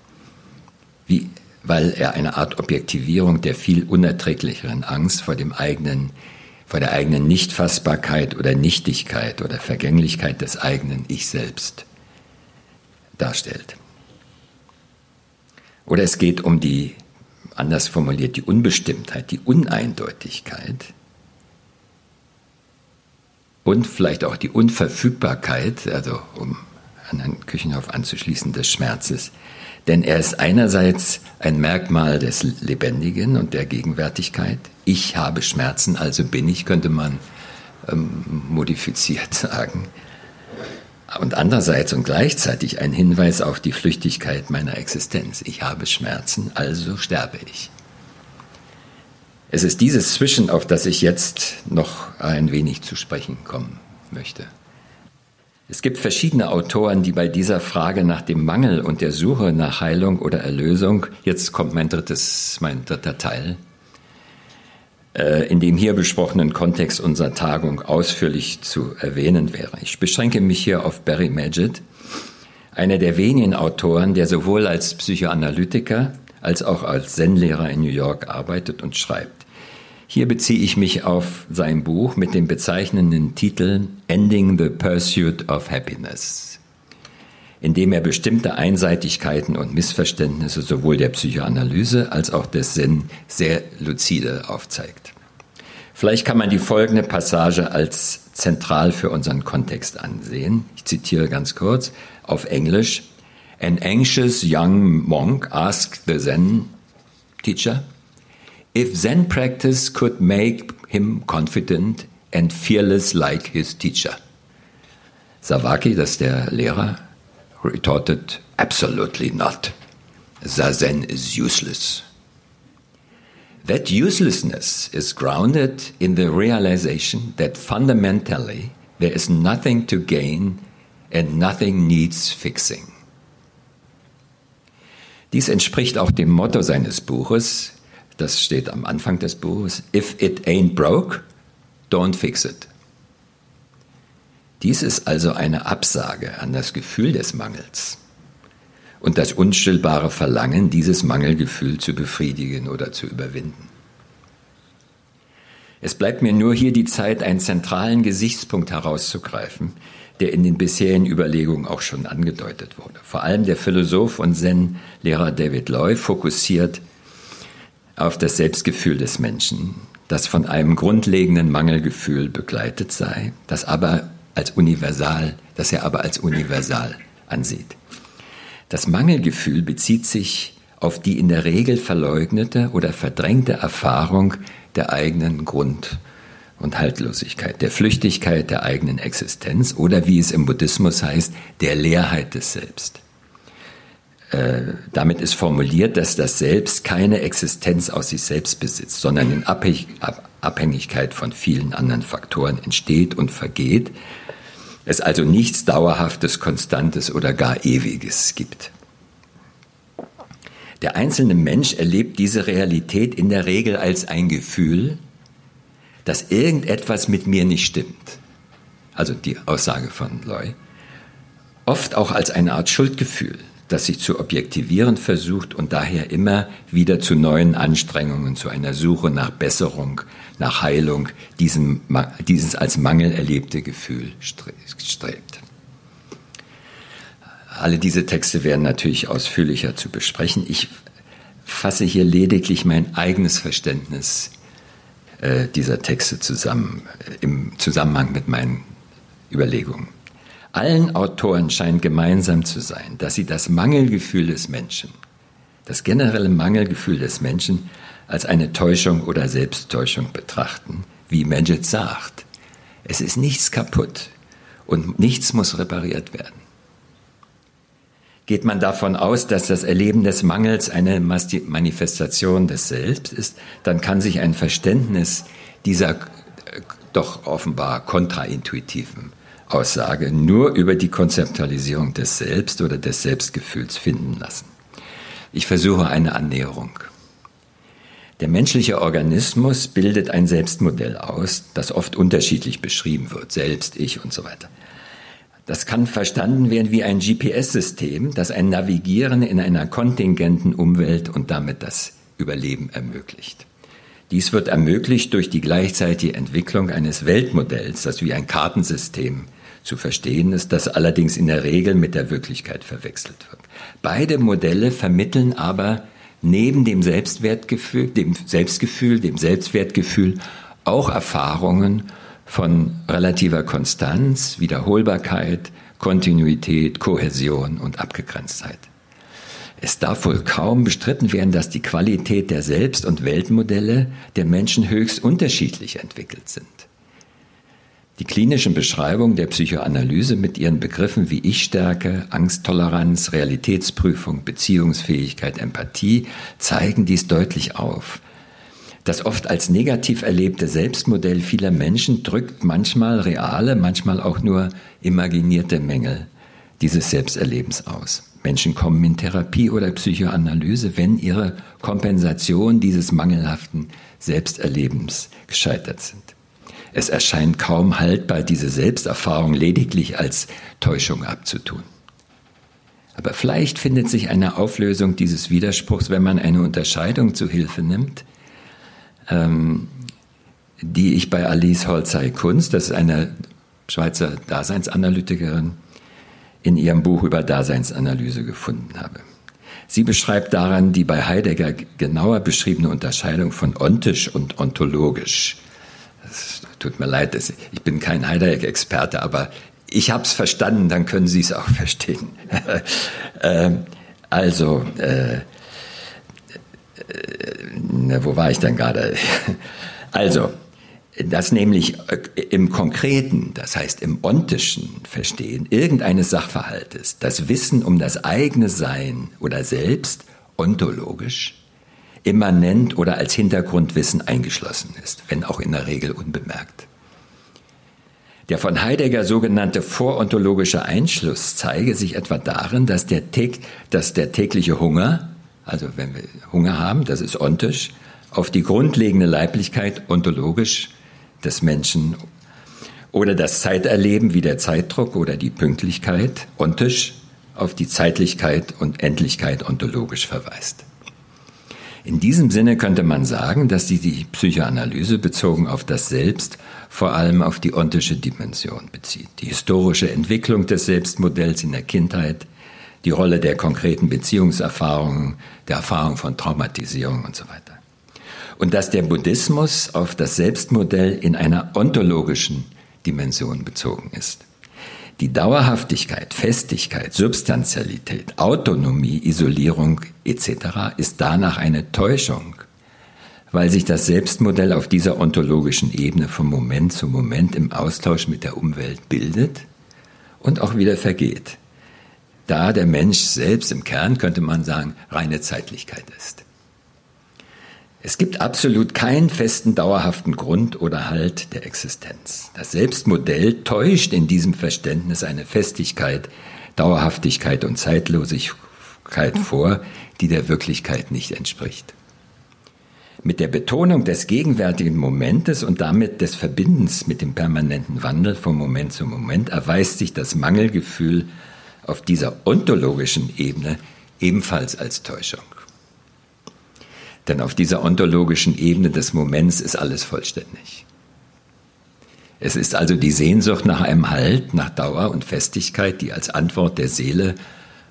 [SPEAKER 2] Wie, weil er eine Art Objektivierung der viel unerträglicheren Angst vor dem eigenen, vor der eigenen Nichtfassbarkeit oder Nichtigkeit oder Vergänglichkeit des eigenen Ich selbst darstellt. Oder es geht um die, anders formuliert, die Unbestimmtheit, die Uneindeutigkeit und vielleicht auch die Unverfügbarkeit, also um an Herrn Küchenhoff anzuschließen, des Schmerzes. Denn er ist einerseits ein Merkmal des Lebendigen und der Gegenwärtigkeit. Ich habe Schmerzen, also bin ich, könnte man ähm, modifiziert (laughs) sagen. Und andererseits und gleichzeitig ein Hinweis auf die Flüchtigkeit meiner Existenz. Ich habe Schmerzen, also sterbe ich. Es ist dieses Zwischen, auf das ich jetzt noch ein wenig zu sprechen kommen möchte. Es gibt verschiedene Autoren, die bei dieser Frage nach dem Mangel und der Suche nach Heilung oder Erlösung, jetzt kommt mein drittes, mein dritter Teil, äh, in dem hier besprochenen Kontext unserer Tagung ausführlich zu erwähnen wäre. Ich beschränke mich hier auf Barry Magid, einer der wenigen Autoren, der sowohl als Psychoanalytiker als auch als Zen-Lehrer in New York arbeitet und schreibt. Hier beziehe ich mich auf sein Buch mit dem bezeichnenden Titel Ending the Pursuit of Happiness, in dem er bestimmte Einseitigkeiten und Missverständnisse sowohl der Psychoanalyse als auch des Sinn sehr lucide aufzeigt. Vielleicht kann man die folgende Passage als zentral für unseren Kontext ansehen. Ich zitiere ganz kurz auf Englisch. An anxious young monk asked the Zen teacher, If Zen practice could make him confident and fearless like his teacher. Savaki, das ist der Lehrer, retorted, absolutely not. Zazen is useless. That uselessness is grounded in the realization that fundamentally there is nothing to gain and nothing needs fixing. Dies entspricht auch dem Motto seines Buches, das steht am Anfang des Buches, If it ain't broke, don't fix it. Dies ist also eine Absage an das Gefühl des Mangels und das unstillbare Verlangen, dieses Mangelgefühl zu befriedigen oder zu überwinden. Es bleibt mir nur hier die Zeit, einen zentralen Gesichtspunkt herauszugreifen, der in den bisherigen Überlegungen auch schon angedeutet wurde. Vor allem der Philosoph und Zen-Lehrer David Loy fokussiert auf das Selbstgefühl des Menschen, das von einem grundlegenden Mangelgefühl begleitet sei, das aber als universal, das er aber als universal ansieht. Das Mangelgefühl bezieht sich auf die in der Regel verleugnete oder verdrängte Erfahrung der eigenen Grund- und Haltlosigkeit, der Flüchtigkeit der eigenen Existenz oder wie es im Buddhismus heißt, der Leerheit des Selbst. Äh, damit ist formuliert, dass das Selbst keine Existenz aus sich selbst besitzt, sondern in Abhängigkeit von vielen anderen Faktoren entsteht und vergeht, es also nichts Dauerhaftes, Konstantes oder gar Ewiges gibt. Der einzelne Mensch erlebt diese Realität in der Regel als ein Gefühl, dass irgendetwas mit mir nicht stimmt. Also die Aussage von Loy. Oft auch als eine Art Schuldgefühl das sich zu objektivieren versucht und daher immer wieder zu neuen Anstrengungen, zu einer Suche nach Besserung, nach Heilung, diesen, dieses als Mangel erlebte Gefühl strebt. Alle diese Texte werden natürlich ausführlicher zu besprechen. Ich fasse hier lediglich mein eigenes Verständnis äh, dieser Texte zusammen, äh, im Zusammenhang mit meinen Überlegungen. Allen Autoren scheint gemeinsam zu sein, dass sie das Mangelgefühl des Menschen, das generelle Mangelgefühl des Menschen als eine Täuschung oder Selbsttäuschung betrachten, wie Menget sagt. Es ist nichts kaputt und nichts muss repariert werden. Geht man davon aus, dass das Erleben des Mangels eine Manifestation des Selbst ist, dann kann sich ein Verständnis dieser äh, doch offenbar kontraintuitiven Aussage nur über die Konzeptualisierung des Selbst oder des Selbstgefühls finden lassen. Ich versuche eine Annäherung. Der menschliche Organismus bildet ein Selbstmodell aus, das oft unterschiedlich beschrieben wird, Selbst, Ich und so weiter. Das kann verstanden werden wie ein GPS-System, das ein Navigieren in einer kontingenten Umwelt und damit das Überleben ermöglicht. Dies wird ermöglicht durch die gleichzeitige Entwicklung eines Weltmodells, das wie ein Kartensystem zu verstehen ist, das allerdings in der Regel mit der Wirklichkeit verwechselt wird. Beide Modelle vermitteln aber neben dem Selbstwertgefühl, dem Selbstgefühl, dem Selbstwertgefühl auch Erfahrungen von relativer Konstanz, Wiederholbarkeit, Kontinuität, Kohäsion und Abgegrenztheit. Es darf wohl kaum bestritten werden, dass die Qualität der Selbst- und Weltmodelle der Menschen höchst unterschiedlich entwickelt sind. Die klinischen Beschreibungen der Psychoanalyse mit ihren Begriffen wie Ich-Stärke, Angsttoleranz, Realitätsprüfung, Beziehungsfähigkeit, Empathie zeigen dies deutlich auf. Das oft als negativ erlebte Selbstmodell vieler Menschen drückt manchmal reale, manchmal auch nur imaginierte Mängel dieses Selbsterlebens aus. Menschen kommen in Therapie oder Psychoanalyse, wenn ihre Kompensation dieses mangelhaften Selbsterlebens gescheitert sind. Es erscheint kaum haltbar, diese Selbsterfahrung lediglich als Täuschung abzutun. Aber vielleicht findet sich eine Auflösung dieses Widerspruchs, wenn man eine Unterscheidung zu Hilfe nimmt, ähm, die ich bei Alice Holzei-Kunst, das ist eine Schweizer Daseinsanalytikerin, in ihrem Buch über Daseinsanalyse gefunden habe. Sie beschreibt daran die bei Heidegger genauer beschriebene Unterscheidung von ontisch und ontologisch. Das tut mir leid, ich bin kein Heidegger-Experte, aber ich habe es verstanden, dann können Sie es auch (laughs) verstehen. (laughs) Ähm, also, äh, äh, wo war ich denn gerade? (laughs) also, dass nämlich äh, im Konkreten, das heißt im ontischen Verstehen irgendeines Sachverhaltes, das Wissen um das eigene Sein oder Selbst ontologisch immanent oder als Hintergrundwissen eingeschlossen ist, wenn auch in der Regel unbemerkt. Der von Heidegger sogenannte vorontologische Einschluss zeige sich etwa darin, dass der, dass der tägliche Hunger, also wenn wir Hunger haben, das ist ontisch, auf die grundlegende Leiblichkeit ontologisch des Menschen oder das Zeiterleben wie der Zeitdruck oder die Pünktlichkeit ontisch auf die Zeitlichkeit und Endlichkeit ontologisch verweist. In diesem Sinne könnte man sagen, dass die, die Psychoanalyse bezogen auf das Selbst vor allem auf die ontische Dimension bezieht. Die historische Entwicklung des Selbstmodells in der Kindheit, die Rolle der konkreten Beziehungserfahrungen, der Erfahrung von Traumatisierung und so weiter. und dass der Buddhismus auf das Selbstmodell in einer ontologischen Dimension bezogen ist. Die Dauerhaftigkeit, Festigkeit, Substantialität, Autonomie, Isolierung etc. ist danach eine Täuschung, weil sich das Selbstmodell auf dieser ontologischen Ebene von Moment zu Moment im Austausch mit der Umwelt bildet und auch wieder vergeht. Da der Mensch selbst im Kern, könnte man sagen, reine Zeitlichkeit ist. Es gibt absolut keinen festen, dauerhaften Grund oder Halt der Existenz. Das Selbstmodell täuscht in diesem Verständnis eine Festigkeit, Dauerhaftigkeit und Zeitlosigkeit vor, die der Wirklichkeit nicht entspricht. Mit der Betonung des gegenwärtigen Momentes und damit des Verbindens mit dem permanenten Wandel von Moment zu Moment erweist sich das Mangelgefühl auf dieser ontologischen Ebene ebenfalls als Täuschung. Denn auf dieser ontologischen Ebene des Moments ist alles vollständig. Es ist also die Sehnsucht nach einem Halt, nach Dauer und Festigkeit, die als Antwort der Seele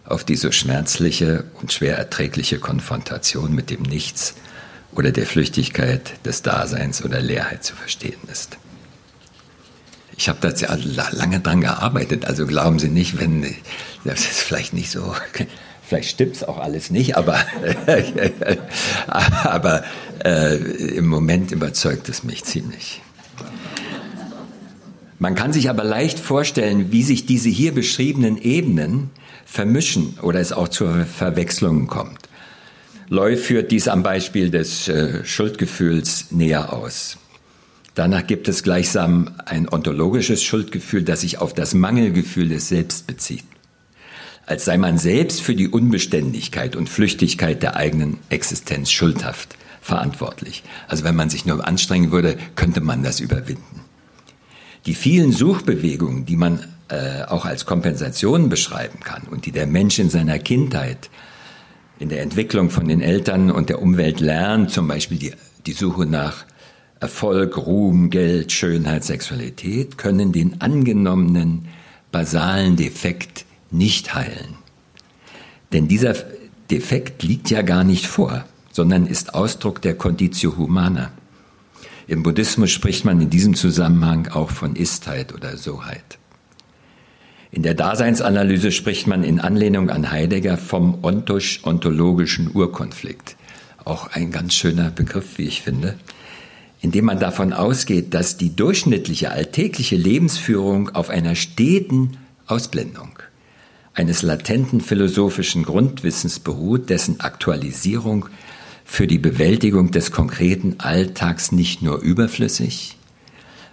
[SPEAKER 2] auf die so schmerzliche und schwer erträgliche Konfrontation mit dem Nichts oder der Flüchtigkeit des Daseins oder Leerheit zu verstehen ist. Ich habe da lange dran gearbeitet, also glauben Sie nicht, wenn das ist vielleicht nicht so Vielleicht stimmt es auch alles nicht, aber, (laughs) aber äh, im Moment überzeugt es mich ziemlich. Man kann sich aber leicht vorstellen, wie sich diese hier beschriebenen Ebenen vermischen oder es auch zur Verwechslung kommt. Loy führt dies am Beispiel des äh, Schuldgefühls näher aus. Danach gibt es gleichsam ein ontologisches Schuldgefühl, das sich auf das Mangelgefühl des Selbst bezieht als sei man selbst für die Unbeständigkeit und Flüchtigkeit der eigenen Existenz schuldhaft verantwortlich. Also wenn man sich nur anstrengen würde, könnte man das überwinden. Die vielen Suchbewegungen, die man äh, auch als Kompensation beschreiben kann und die der Mensch in seiner Kindheit, in der Entwicklung von den Eltern und der Umwelt lernt, zum Beispiel die, die Suche nach Erfolg, Ruhm, Geld, Schönheit, Sexualität, können den angenommenen basalen Defekt nicht heilen. Denn dieser Defekt liegt ja gar nicht vor, sondern ist Ausdruck der Conditio Humana. Im Buddhismus spricht man in diesem Zusammenhang auch von Istheit oder Soheit. In der Daseinsanalyse spricht man in Anlehnung an Heidegger vom ontosch-ontologischen Urkonflikt. Auch ein ganz schöner Begriff, wie ich finde, indem man davon ausgeht, dass die durchschnittliche alltägliche Lebensführung auf einer steten Ausblendung eines latenten philosophischen Grundwissens beruht, dessen Aktualisierung für die Bewältigung des konkreten Alltags nicht nur überflüssig,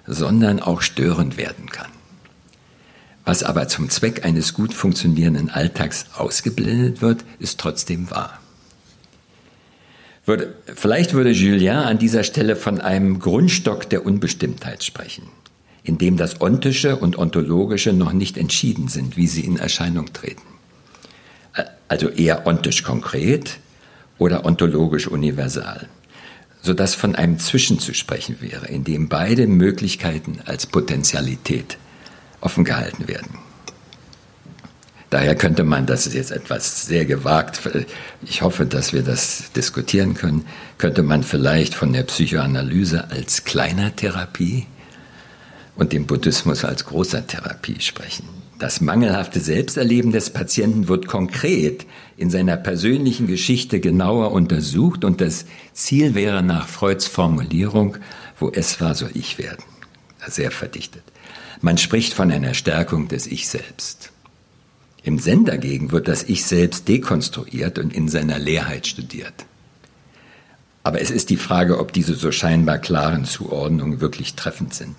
[SPEAKER 2] sondern auch störend werden kann. Was aber zum Zweck eines gut funktionierenden Alltags ausgeblendet wird, ist trotzdem wahr. vielleicht würde Julien an dieser Stelle von einem Grundstock der Unbestimmtheit sprechen in dem das Ontische und Ontologische noch nicht entschieden sind, wie sie in Erscheinung treten. Also eher ontisch konkret oder ontologisch universal, sodass von einem Zwischen zu sprechen wäre, in dem beide Möglichkeiten als Potentialität offen gehalten werden. Daher könnte man, das ist jetzt etwas sehr gewagt, ich hoffe, dass wir das diskutieren können, könnte man vielleicht von der Psychoanalyse als kleiner Therapie und dem Buddhismus als großer Therapie sprechen. Das mangelhafte Selbsterleben des Patienten wird konkret in seiner persönlichen Geschichte genauer untersucht und das Ziel wäre nach Freuds Formulierung, wo es war, soll ich werden. Sehr verdichtet. Man spricht von einer Stärkung des Ich selbst. Im Zen dagegen wird das Ich selbst dekonstruiert und in seiner Leerheit studiert. Aber es ist die Frage, ob diese so scheinbar klaren Zuordnungen wirklich treffend sind.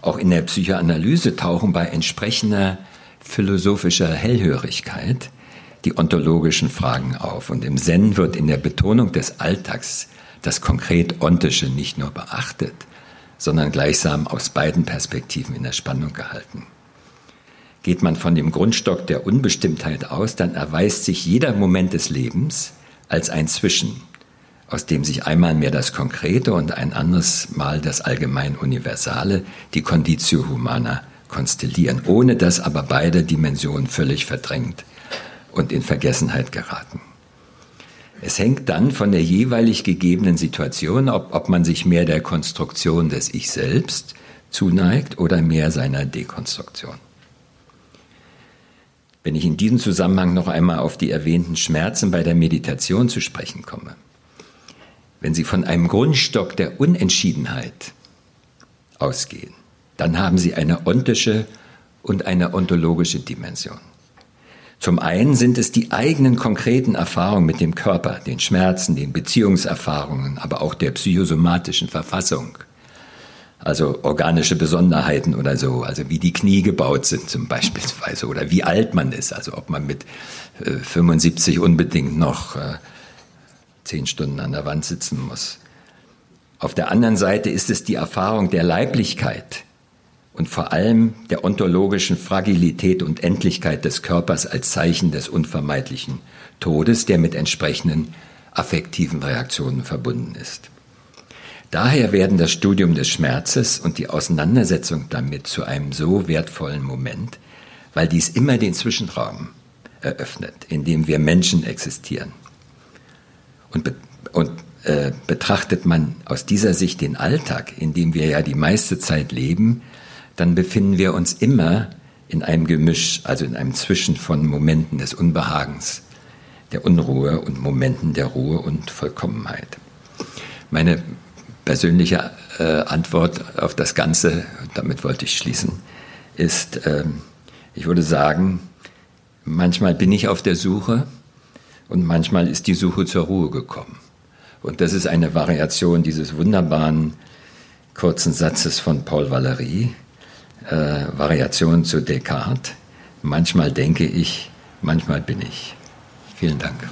[SPEAKER 2] Auch in der Psychoanalyse tauchen bei entsprechender philosophischer Hellhörigkeit die ontologischen Fragen auf. Und im Zen wird in der Betonung des Alltags das konkret Ontische nicht nur beachtet, sondern gleichsam aus beiden Perspektiven in der Spannung gehalten. Geht man von dem Grundstock der Unbestimmtheit aus, dann erweist sich jeder Moment des Lebens als ein Zwischen, aus dem sich einmal mehr das Konkrete und ein anderes Mal das allgemein Universale, die Conditio Humana, konstellieren, ohne dass aber beide Dimensionen völlig verdrängt und in Vergessenheit geraten. Es hängt dann von der jeweilig gegebenen Situation, ob, ob man sich mehr der Konstruktion des Ich selbst zuneigt oder mehr seiner Dekonstruktion. Wenn ich in diesem Zusammenhang noch einmal auf die erwähnten Schmerzen bei der Meditation zu sprechen komme, wenn Sie von einem Grundstock der Unentschiedenheit ausgehen, dann haben Sie eine ontische und eine ontologische Dimension. Zum einen sind es die eigenen konkreten Erfahrungen mit dem Körper, den Schmerzen, den Beziehungserfahrungen, aber auch der psychosomatischen Verfassung. Also organische Besonderheiten oder so, also wie die Knie gebaut sind zum Beispiel oder wie alt man ist, also ob man mit äh, 75 unbedingt noch äh, zehn Stunden an der Wand sitzen muss. Auf der anderen Seite ist es die Erfahrung der Leiblichkeit, und vor allem der ontologischen Fragilität und Endlichkeit des Körpers als Zeichen des unvermeidlichen Todes, der mit entsprechenden affektiven Reaktionen verbunden ist. Daher werden das Studium des Schmerzes und die Auseinandersetzung damit zu einem so wertvollen Moment, weil dies immer den Zwischenraum eröffnet, in dem wir Menschen existieren. Und, be und äh, betrachtet man aus dieser Sicht den Alltag, in dem wir ja die meiste Zeit leben, dann befinden wir uns immer in einem Gemisch, also in einem Zwischen von Momenten des Unbehagens, der Unruhe und Momenten der Ruhe und Vollkommenheit. Meine persönliche äh, Antwort auf das Ganze, damit wollte ich schließen, ist, äh, ich würde sagen, manchmal bin ich auf der Suche und manchmal ist die Suche zur Ruhe gekommen. Und das ist eine Variation dieses wunderbaren kurzen Satzes von Paul Valéry, äh, Variation zu Descartes. Manchmal denke ich, manchmal bin ich. Vielen Dank.